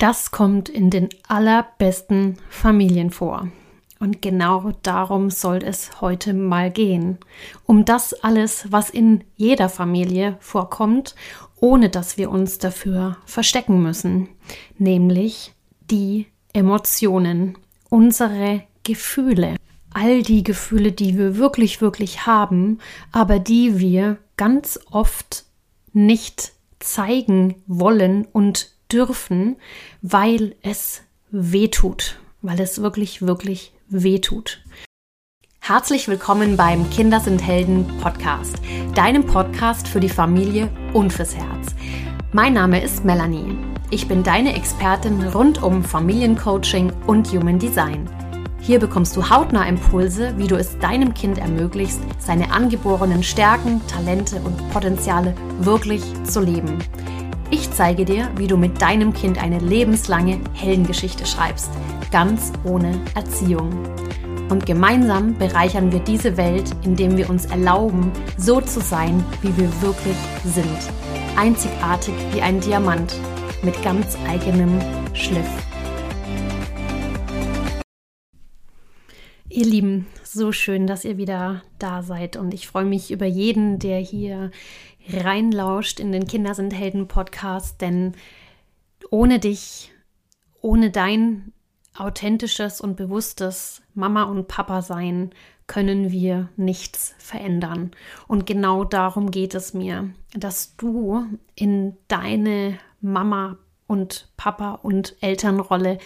Das kommt in den allerbesten Familien vor. Und genau darum soll es heute mal gehen. Um das alles, was in jeder Familie vorkommt, ohne dass wir uns dafür verstecken müssen. Nämlich die Emotionen, unsere Gefühle. All die Gefühle, die wir wirklich, wirklich haben, aber die wir ganz oft nicht zeigen wollen und dürfen, weil es weh tut, weil es wirklich, wirklich weh tut. Herzlich willkommen beim Kinder sind Helden Podcast, deinem Podcast für die Familie und fürs Herz. Mein Name ist Melanie. Ich bin deine Expertin rund um Familiencoaching und Human Design. Hier bekommst du hautnah Impulse, wie du es deinem Kind ermöglichst, seine angeborenen Stärken, Talente und Potenziale wirklich zu leben. Ich zeige dir, wie du mit deinem Kind eine lebenslange Heldengeschichte schreibst, ganz ohne Erziehung. Und gemeinsam bereichern wir diese Welt, indem wir uns erlauben, so zu sein, wie wir wirklich sind. Einzigartig wie ein Diamant mit ganz eigenem Schliff. Ihr Lieben, so schön, dass ihr wieder da seid und ich freue mich über jeden, der hier reinlauscht in den Kinder sind Helden Podcast, denn ohne dich, ohne dein authentisches und bewusstes Mama und Papa sein, können wir nichts verändern. Und genau darum geht es mir, dass du in deine Mama und Papa und Elternrolle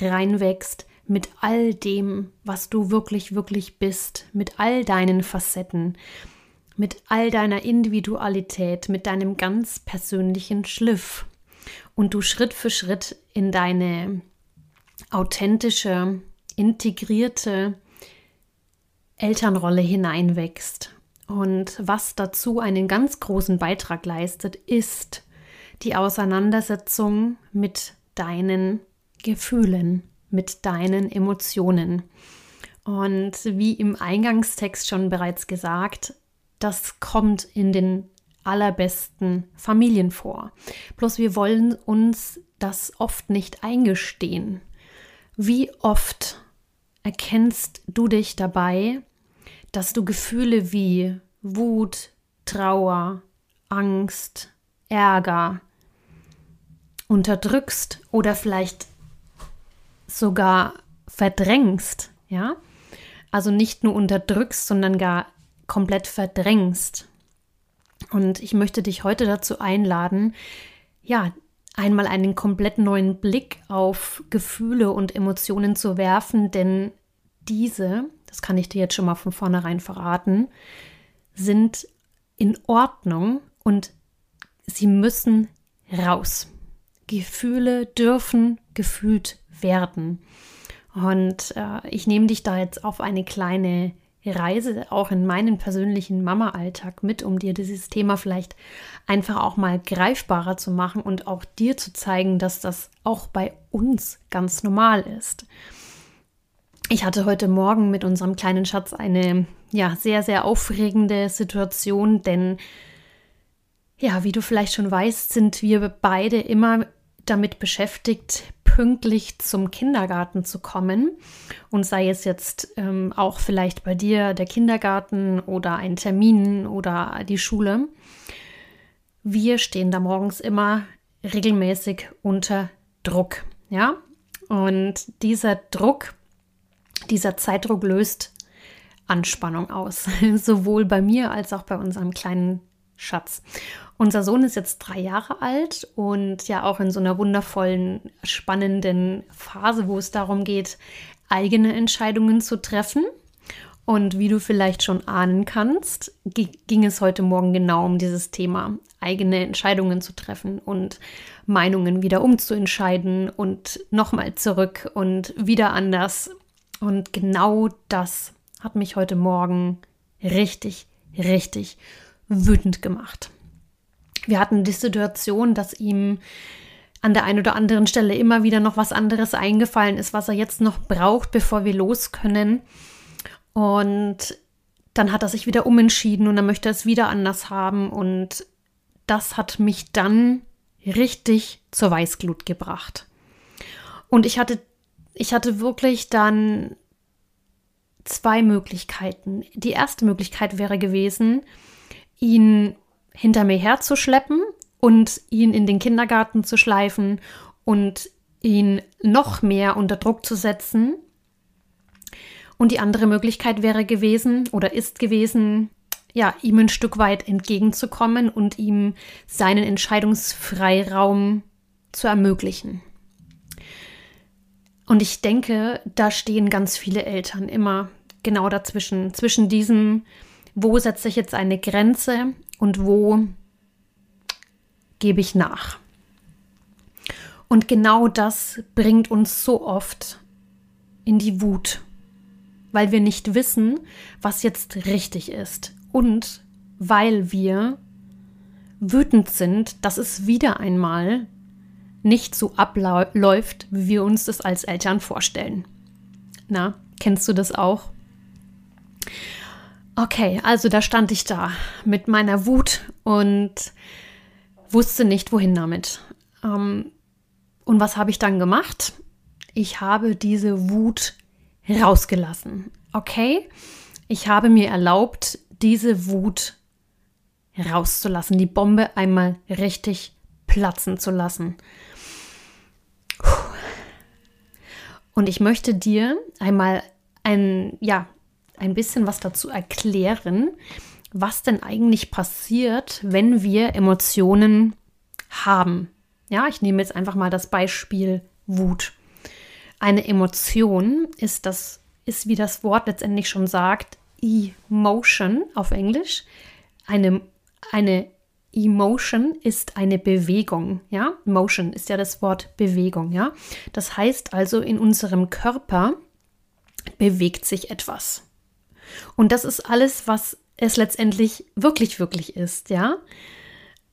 reinwächst mit all dem, was du wirklich, wirklich bist, mit all deinen Facetten, mit all deiner Individualität, mit deinem ganz persönlichen Schliff und du Schritt für Schritt in deine authentische, integrierte Elternrolle hineinwächst. Und was dazu einen ganz großen Beitrag leistet, ist die Auseinandersetzung mit deinen Gefühlen, mit deinen Emotionen. Und wie im Eingangstext schon bereits gesagt, das kommt in den allerbesten Familien vor. Bloß wir wollen uns das oft nicht eingestehen. Wie oft erkennst du dich dabei, dass du Gefühle wie Wut, Trauer, Angst, Ärger unterdrückst oder vielleicht sogar verdrängst, ja? Also nicht nur unterdrückst, sondern gar komplett verdrängst. Und ich möchte dich heute dazu einladen, ja, einmal einen komplett neuen Blick auf Gefühle und Emotionen zu werfen, denn diese, das kann ich dir jetzt schon mal von vornherein verraten, sind in Ordnung und sie müssen raus. Gefühle dürfen gefühlt werden. Und äh, ich nehme dich da jetzt auf eine kleine Reise auch in meinen persönlichen Mama-Alltag mit, um dir dieses Thema vielleicht einfach auch mal greifbarer zu machen und auch dir zu zeigen, dass das auch bei uns ganz normal ist. Ich hatte heute Morgen mit unserem kleinen Schatz eine ja sehr sehr aufregende Situation, denn ja, wie du vielleicht schon weißt, sind wir beide immer damit beschäftigt, pünktlich zum Kindergarten zu kommen. Und sei es jetzt ähm, auch vielleicht bei dir der Kindergarten oder ein Termin oder die Schule. Wir stehen da morgens immer regelmäßig unter Druck. Ja, und dieser Druck, dieser Zeitdruck löst Anspannung aus, sowohl bei mir als auch bei unserem kleinen Schatz. Unser Sohn ist jetzt drei Jahre alt und ja auch in so einer wundervollen, spannenden Phase, wo es darum geht, eigene Entscheidungen zu treffen. Und wie du vielleicht schon ahnen kannst, ging es heute Morgen genau um dieses Thema, eigene Entscheidungen zu treffen und Meinungen wieder umzuentscheiden und nochmal zurück und wieder anders. Und genau das hat mich heute Morgen richtig, richtig wütend gemacht. Wir hatten die Situation, dass ihm an der einen oder anderen Stelle immer wieder noch was anderes eingefallen ist, was er jetzt noch braucht, bevor wir los können. Und dann hat er sich wieder umentschieden und er möchte es wieder anders haben. Und das hat mich dann richtig zur Weißglut gebracht. Und ich hatte, ich hatte wirklich dann zwei Möglichkeiten. Die erste Möglichkeit wäre gewesen, ihn hinter mir herzuschleppen und ihn in den Kindergarten zu schleifen und ihn noch mehr unter Druck zu setzen. Und die andere Möglichkeit wäre gewesen oder ist gewesen, ja, ihm ein Stück weit entgegenzukommen und ihm seinen Entscheidungsfreiraum zu ermöglichen. Und ich denke, da stehen ganz viele Eltern immer genau dazwischen, zwischen diesem, wo setze ich jetzt eine Grenze und wo gebe ich nach. Und genau das bringt uns so oft in die Wut, weil wir nicht wissen, was jetzt richtig ist und weil wir wütend sind, dass es wieder einmal nicht so abläuft, wie wir uns das als Eltern vorstellen. Na, kennst du das auch? Okay, also da stand ich da mit meiner Wut und wusste nicht, wohin damit. Ähm, und was habe ich dann gemacht? Ich habe diese Wut rausgelassen. Okay? Ich habe mir erlaubt, diese Wut rauszulassen, die Bombe einmal richtig platzen zu lassen. Und ich möchte dir einmal ein, ja, ein bisschen was dazu erklären, was denn eigentlich passiert, wenn wir Emotionen haben. Ja, ich nehme jetzt einfach mal das Beispiel Wut. Eine Emotion ist das, ist wie das Wort letztendlich schon sagt, Emotion auf Englisch. Eine, eine Emotion ist eine Bewegung, ja? Motion ist ja das Wort Bewegung, ja? Das heißt also, in unserem Körper bewegt sich etwas. Und das ist alles, was es letztendlich wirklich, wirklich ist, ja?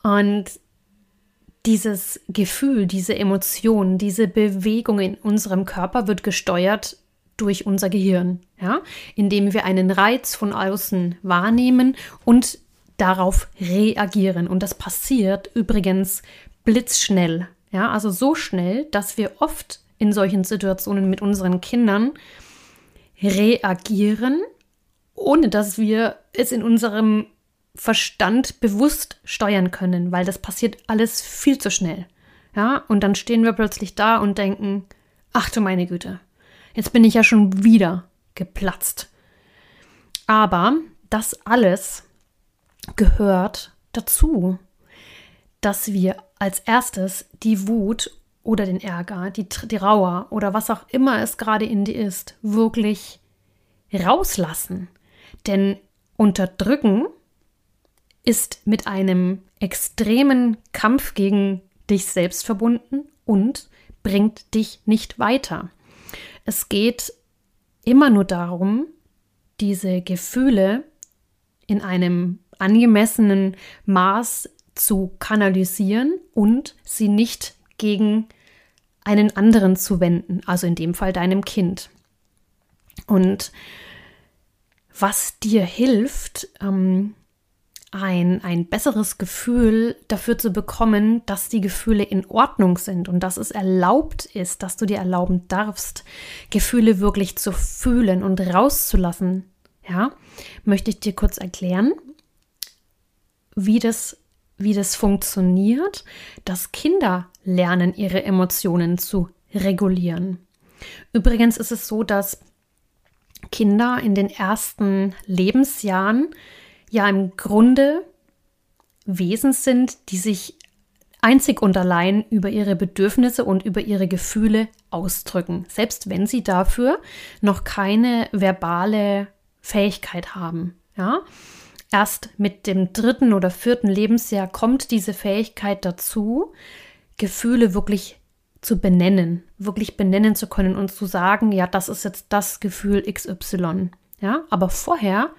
Und dieses Gefühl, diese Emotion, diese Bewegung in unserem Körper wird gesteuert durch unser Gehirn, ja, indem wir einen Reiz von außen wahrnehmen und darauf reagieren. Und das passiert übrigens blitzschnell, ja, also so schnell, dass wir oft in solchen Situationen mit unseren Kindern reagieren, ohne dass wir es in unserem Verstand bewusst steuern können, weil das passiert alles viel zu schnell. Ja, und dann stehen wir plötzlich da und denken, ach du meine Güte, jetzt bin ich ja schon wieder geplatzt. Aber das alles gehört dazu, dass wir als erstes die Wut oder den Ärger, die, die Trauer oder was auch immer es gerade in dir ist, wirklich rauslassen. Denn unterdrücken ist mit einem extremen Kampf gegen dich selbst verbunden und bringt dich nicht weiter. Es geht immer nur darum, diese Gefühle in einem angemessenen Maß zu kanalisieren und sie nicht gegen einen anderen zu wenden, also in dem Fall deinem Kind. Und was dir hilft, ähm, ein, ein besseres Gefühl dafür zu bekommen, dass die Gefühle in Ordnung sind und dass es erlaubt ist, dass du dir erlauben darfst, Gefühle wirklich zu fühlen und rauszulassen. Ja, möchte ich dir kurz erklären, wie das, wie das funktioniert, dass Kinder lernen, ihre Emotionen zu regulieren. Übrigens ist es so, dass Kinder in den ersten Lebensjahren ja im Grunde Wesen sind, die sich einzig und allein über ihre Bedürfnisse und über ihre Gefühle ausdrücken, selbst wenn sie dafür noch keine verbale Fähigkeit haben. Ja? Erst mit dem dritten oder vierten Lebensjahr kommt diese Fähigkeit dazu, Gefühle wirklich zu benennen, wirklich benennen zu können und zu sagen, ja, das ist jetzt das Gefühl XY. Ja, aber vorher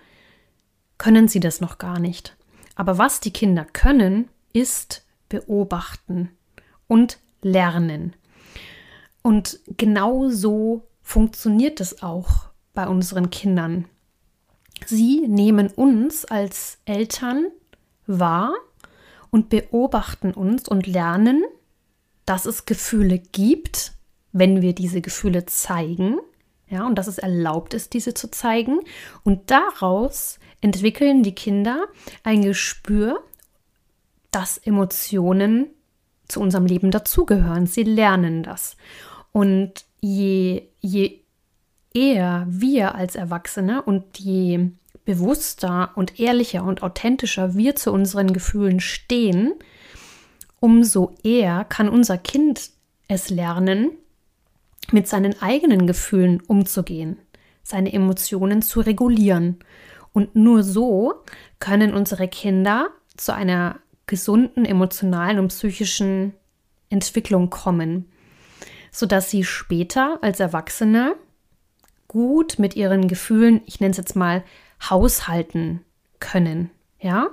können sie das noch gar nicht. Aber was die Kinder können, ist beobachten und lernen. Und genau so funktioniert es auch bei unseren Kindern. Sie nehmen uns als Eltern wahr und beobachten uns und lernen, dass es Gefühle gibt, wenn wir diese Gefühle zeigen, ja, und dass es erlaubt ist, diese zu zeigen. Und daraus entwickeln die Kinder ein Gespür, dass Emotionen zu unserem Leben dazugehören. Sie lernen das. Und je, je eher wir als Erwachsene und je bewusster und ehrlicher und authentischer wir zu unseren Gefühlen stehen, umso eher kann unser Kind es lernen, mit seinen eigenen Gefühlen umzugehen, seine Emotionen zu regulieren. Und nur so können unsere Kinder zu einer gesunden emotionalen und psychischen Entwicklung kommen, sodass sie später als Erwachsene gut mit ihren Gefühlen, ich nenne es jetzt mal, haushalten können, ja?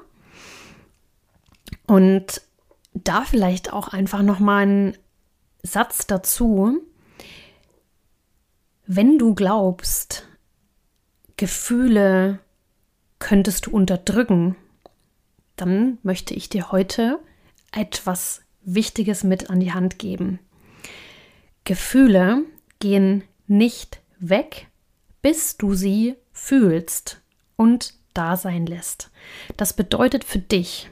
Und da vielleicht auch einfach noch mal ein Satz dazu, wenn du glaubst, Gefühle könntest du unterdrücken, dann möchte ich dir heute etwas Wichtiges mit an die Hand geben. Gefühle gehen nicht weg, bis du sie fühlst und da sein lässt. Das bedeutet für dich,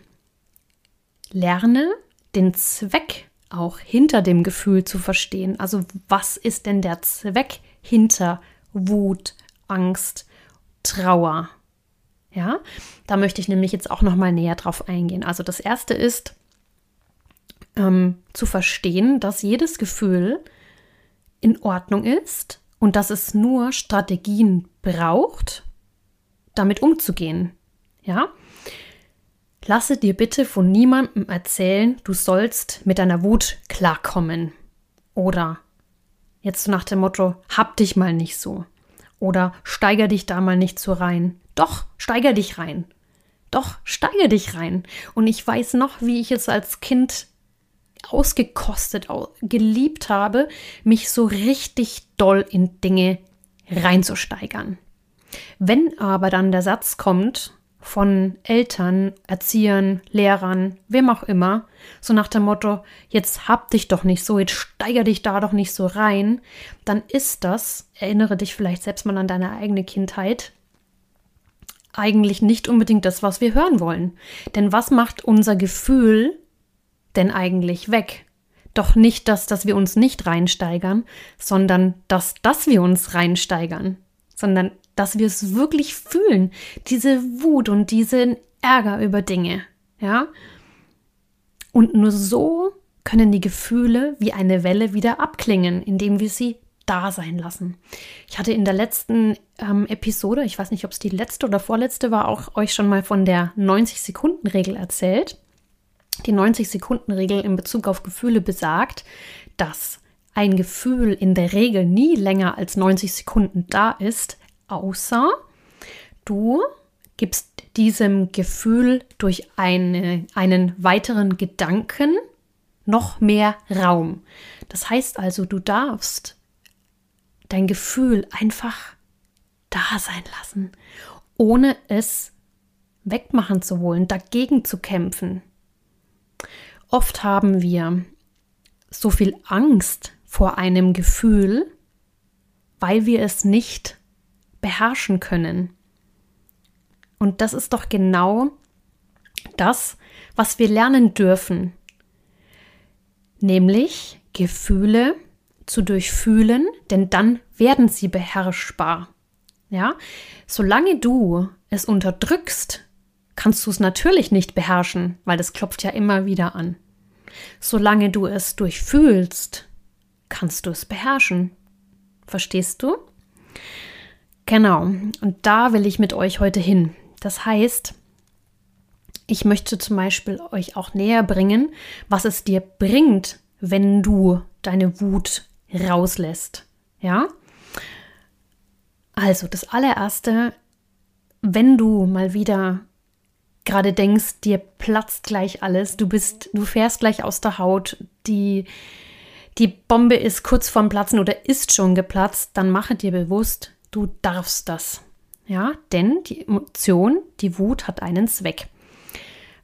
lerne den Zweck auch hinter dem Gefühl zu verstehen. Also was ist denn der Zweck hinter Wut, Angst, Trauer. Ja, da möchte ich nämlich jetzt auch noch mal näher drauf eingehen. Also das erste ist ähm, zu verstehen, dass jedes Gefühl in Ordnung ist und dass es nur Strategien braucht, damit umzugehen. Ja, lasse dir bitte von niemandem erzählen, du sollst mit deiner Wut klarkommen oder Jetzt nach dem Motto, hab dich mal nicht so. Oder steiger dich da mal nicht so rein. Doch, steiger dich rein. Doch, steiger dich rein. Und ich weiß noch, wie ich es als Kind ausgekostet, geliebt habe, mich so richtig doll in Dinge reinzusteigern. Wenn aber dann der Satz kommt, von Eltern, Erziehern, Lehrern, wem auch immer, so nach dem Motto, jetzt hab dich doch nicht so, jetzt steiger dich da doch nicht so rein, dann ist das, erinnere dich vielleicht selbst mal an deine eigene Kindheit, eigentlich nicht unbedingt das, was wir hören wollen. Denn was macht unser Gefühl denn eigentlich weg? Doch nicht das, dass wir uns nicht reinsteigern, sondern das, dass wir uns reinsteigern, sondern dass wir es wirklich fühlen, diese Wut und diesen Ärger über Dinge, ja? Und nur so können die Gefühle wie eine Welle wieder abklingen, indem wir sie da sein lassen. Ich hatte in der letzten ähm, Episode, ich weiß nicht, ob es die letzte oder vorletzte war, auch euch schon mal von der 90-Sekunden-Regel erzählt. Die 90-Sekunden-Regel in Bezug auf Gefühle besagt, dass ein Gefühl in der Regel nie länger als 90 Sekunden da ist, außer du gibst diesem Gefühl durch eine, einen weiteren Gedanken noch mehr Raum. Das heißt also, du darfst dein Gefühl einfach da sein lassen, ohne es wegmachen zu wollen, dagegen zu kämpfen. Oft haben wir so viel Angst vor einem Gefühl, weil wir es nicht beherrschen können. Und das ist doch genau das, was wir lernen dürfen. Nämlich Gefühle zu durchfühlen, denn dann werden sie beherrschbar. Ja, solange du es unterdrückst, kannst du es natürlich nicht beherrschen, weil das klopft ja immer wieder an. Solange du es durchfühlst, kannst du es beherrschen. Verstehst du? Genau, und da will ich mit euch heute hin. Das heißt, ich möchte zum Beispiel euch auch näher bringen, was es dir bringt, wenn du deine Wut rauslässt. Ja? Also, das allererste, wenn du mal wieder gerade denkst, dir platzt gleich alles, du bist, du fährst gleich aus der Haut, die, die Bombe ist kurz vorm Platzen oder ist schon geplatzt, dann mache dir bewusst, Du darfst das. Ja, denn die Emotion, die Wut hat einen Zweck.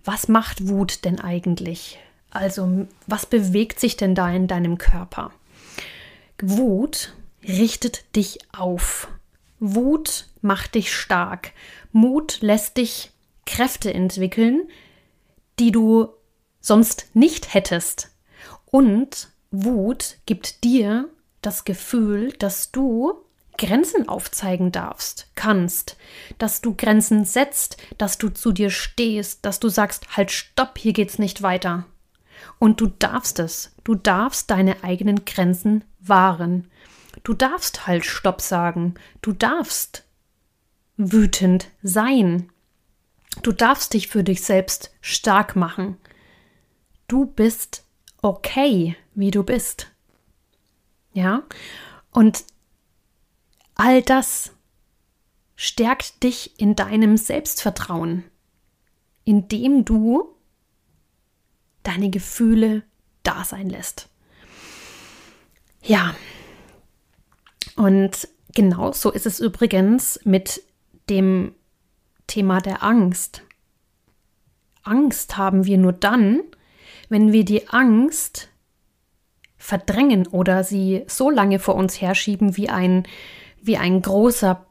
Was macht Wut denn eigentlich? Also, was bewegt sich denn da in deinem Körper? Wut richtet dich auf. Wut macht dich stark. Mut lässt dich Kräfte entwickeln, die du sonst nicht hättest. Und Wut gibt dir das Gefühl, dass du Grenzen aufzeigen darfst, kannst, dass du Grenzen setzt, dass du zu dir stehst, dass du sagst, halt, stopp, hier geht's nicht weiter. Und du darfst es, du darfst deine eigenen Grenzen wahren. Du darfst halt Stopp sagen, du darfst wütend sein. Du darfst dich für dich selbst stark machen. Du bist okay, wie du bist. Ja? Und all das stärkt dich in deinem Selbstvertrauen, indem du deine Gefühle da sein lässt. Ja, und genauso ist es übrigens mit dem Thema der Angst. Angst haben wir nur dann, wenn wir die Angst verdrängen oder sie so lange vor uns herschieben wie ein, wie ein großer,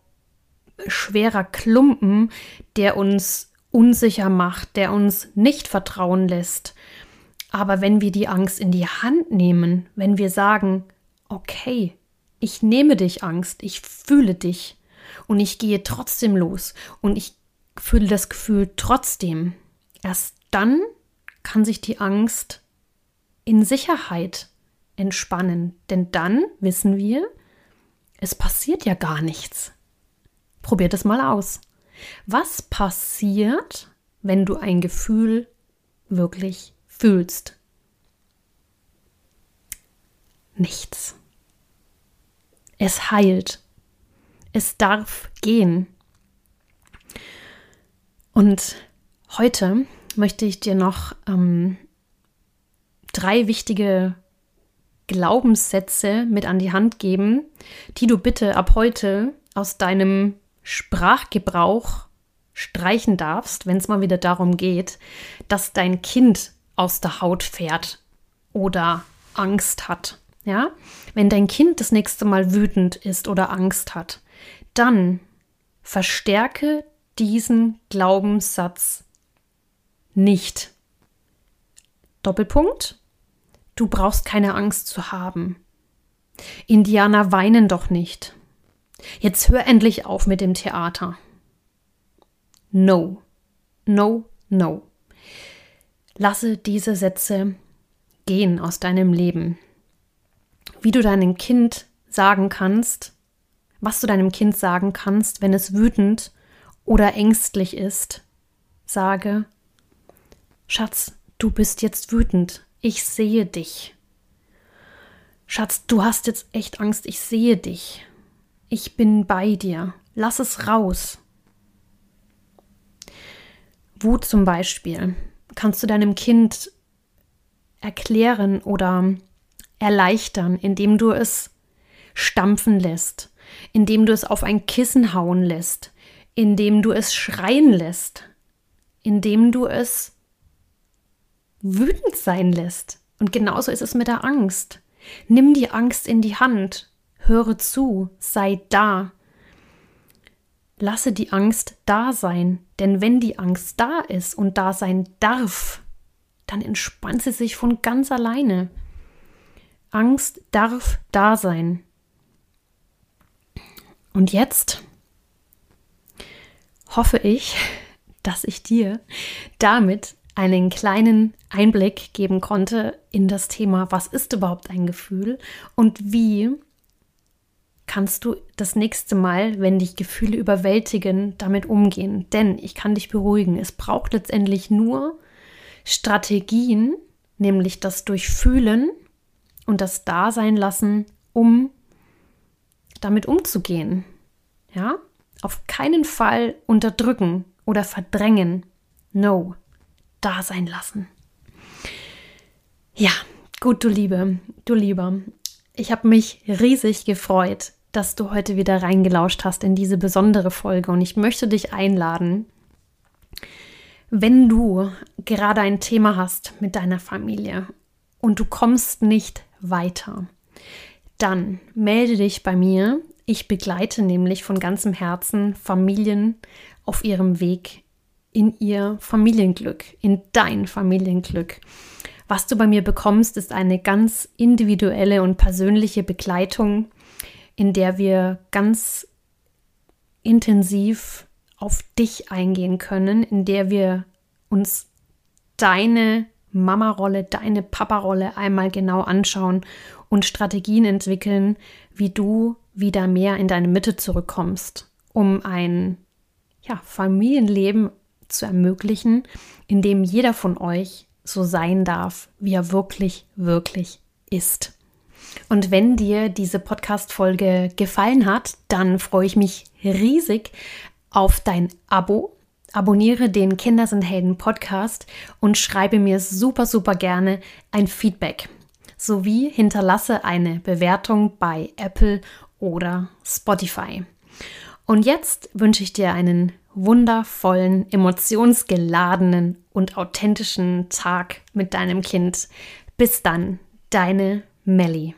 schwerer Klumpen, der uns unsicher macht, der uns nicht vertrauen lässt. Aber wenn wir die Angst in die Hand nehmen, wenn wir sagen, okay, ich nehme dich Angst, ich fühle dich und ich gehe trotzdem los und ich fühle das Gefühl trotzdem. Erst dann kann sich die Angst in Sicherheit entspannen, denn dann wissen wir, es passiert ja gar nichts. Probiert es mal aus. Was passiert, wenn du ein Gefühl wirklich fühlst? Nichts. Es heilt. Es darf gehen. Und heute möchte ich dir noch ähm, drei wichtige Glaubenssätze mit an die Hand geben, die du bitte ab heute aus deinem Sprachgebrauch streichen darfst, wenn es mal wieder darum geht, dass dein Kind aus der Haut fährt oder Angst hat. Ja, wenn dein Kind das nächste Mal wütend ist oder Angst hat, dann verstärke diesen Glaubenssatz nicht. Doppelpunkt. Du brauchst keine Angst zu haben. Indianer weinen doch nicht. Jetzt hör endlich auf mit dem Theater. No, no, no. Lasse diese Sätze gehen aus deinem Leben wie du deinem Kind sagen kannst, was du deinem Kind sagen kannst, wenn es wütend oder ängstlich ist. Sage, Schatz, du bist jetzt wütend, ich sehe dich. Schatz, du hast jetzt echt Angst, ich sehe dich. Ich bin bei dir. Lass es raus. Wut zum Beispiel kannst du deinem Kind erklären oder erleichtern, indem du es stampfen lässt, indem du es auf ein Kissen hauen lässt, indem du es schreien lässt, indem du es wütend sein lässt. Und genauso ist es mit der Angst. Nimm die Angst in die Hand, höre zu, sei da. Lasse die Angst da sein, denn wenn die Angst da ist und da sein darf, dann entspannt sie sich von ganz alleine. Angst darf da sein. Und jetzt hoffe ich, dass ich dir damit einen kleinen Einblick geben konnte in das Thema, was ist überhaupt ein Gefühl und wie kannst du das nächste Mal, wenn dich Gefühle überwältigen, damit umgehen. Denn ich kann dich beruhigen, es braucht letztendlich nur Strategien, nämlich das Durchfühlen und das Dasein lassen, um damit umzugehen. Ja? Auf keinen Fall unterdrücken oder verdrängen. No, da sein lassen. Ja, gut, du Liebe, du Lieber. Ich habe mich riesig gefreut, dass du heute wieder reingelauscht hast in diese besondere Folge und ich möchte dich einladen, wenn du gerade ein Thema hast mit deiner Familie und du kommst nicht weiter, dann melde dich bei mir. Ich begleite nämlich von ganzem Herzen Familien auf ihrem Weg in ihr Familienglück, in dein Familienglück. Was du bei mir bekommst, ist eine ganz individuelle und persönliche Begleitung, in der wir ganz intensiv auf dich eingehen können, in der wir uns deine Mama-Rolle, deine Papa-Rolle einmal genau anschauen und Strategien entwickeln, wie du wieder mehr in deine Mitte zurückkommst, um ein ja, Familienleben zu ermöglichen, in dem jeder von euch so sein darf, wie er wirklich, wirklich ist. Und wenn dir diese Podcast-Folge gefallen hat, dann freue ich mich riesig auf dein Abo. Abonniere den Kinder sind Helden Podcast und schreibe mir super, super gerne ein Feedback. Sowie hinterlasse eine Bewertung bei Apple oder Spotify. Und jetzt wünsche ich dir einen wundervollen, emotionsgeladenen und authentischen Tag mit deinem Kind. Bis dann, deine Melli.